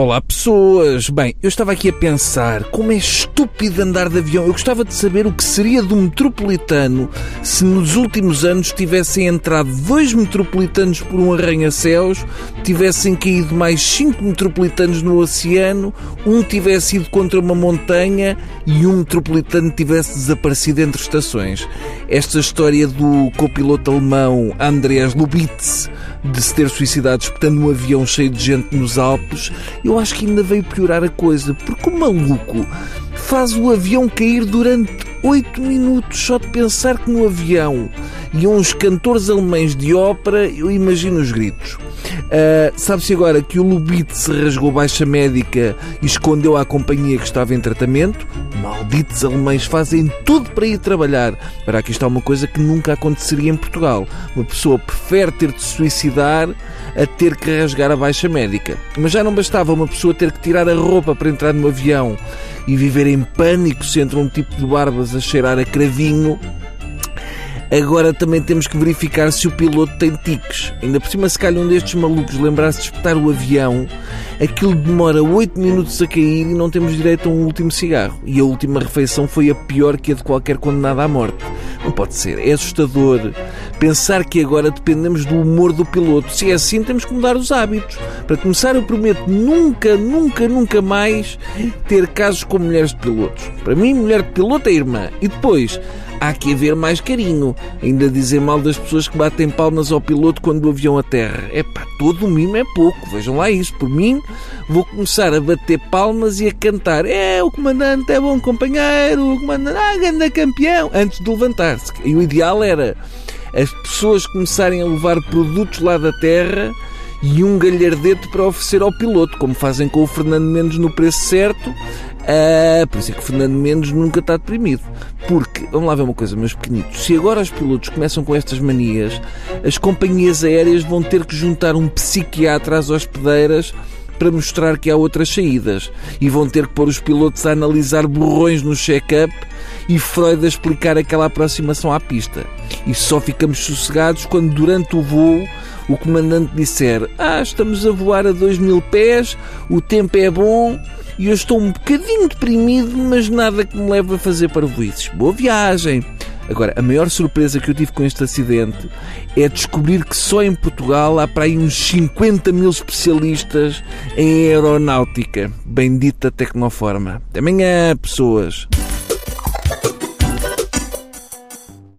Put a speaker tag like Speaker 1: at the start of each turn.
Speaker 1: Olá pessoas! Bem, eu estava aqui a pensar como é estúpido andar de avião. Eu gostava de saber o que seria do metropolitano se nos últimos anos tivessem entrado dois metropolitanos por um arranha-céus, tivessem caído mais cinco metropolitanos no oceano, um tivesse ido contra uma montanha e um metropolitano tivesse desaparecido entre estações. Esta história do copiloto alemão Andreas Lubitz de se ter suicidado espetando um avião cheio de gente nos Alpes, eu acho que ainda veio piorar a coisa, porque o maluco faz o avião cair durante 8 minutos só de pensar que no avião iam uns cantores alemães de ópera, eu imagino os gritos. Uh, Sabe-se agora que o Lubitz rasgou baixa médica e escondeu a companhia que estava em tratamento? Malditos alemães fazem tudo para ir trabalhar. Para aqui está uma coisa que nunca aconteceria em Portugal. Uma pessoa prefere ter de se suicidar a ter que rasgar a baixa médica. Mas já não bastava uma pessoa ter que tirar a roupa para entrar no avião e viver em pânico se entra um tipo de barbas a cheirar a cravinho. Agora também temos que verificar se o piloto tem tiques. Ainda por cima, se calhar um destes malucos lembrar-se de espetar o avião, aquilo demora 8 minutos a cair e não temos direito a um último cigarro. E a última refeição foi a pior que a de qualquer condenado à morte. Não pode ser. É assustador pensar que agora dependemos do humor do piloto. Se é assim, temos que mudar os hábitos. Para começar, eu prometo nunca, nunca, nunca mais ter casos com mulheres de pilotos. Para mim, mulher de piloto é irmã. E depois, há que haver mais carinho. Ainda dizer mal das pessoas que batem palmas ao piloto quando o avião aterra. É pá, todo o mimo é pouco. Vejam lá isso. Por mim, vou começar a bater palmas e a cantar. É, o comandante é bom companheiro, o comandante, ah, ganda campeão, antes de levantar-se. E o ideal era as pessoas começarem a levar produtos lá da terra e um galhardete para oferecer ao piloto, como fazem com o Fernando Mendes no preço certo. Uh, por isso é que o Fernando Mendes nunca está deprimido. Porque, vamos lá ver uma coisa, meus pequenitos, se agora os pilotos começam com estas manias, as companhias aéreas vão ter que juntar um psiquiatra às hospedeiras para mostrar que há outras saídas e vão ter que pôr os pilotos a analisar borrões no check-up e Freud a explicar aquela aproximação à pista. E só ficamos sossegados quando durante o voo o comandante disser Ah, estamos a voar a 2 mil pés, o tempo é bom e eu estou um bocadinho deprimido, mas nada que me leve a fazer parvoíces. Boa viagem! Agora, a maior surpresa que eu tive com este acidente é descobrir que só em Portugal há para aí uns 50 mil especialistas em aeronáutica. Bendita Tecnoforma. Até amanhã, pessoas!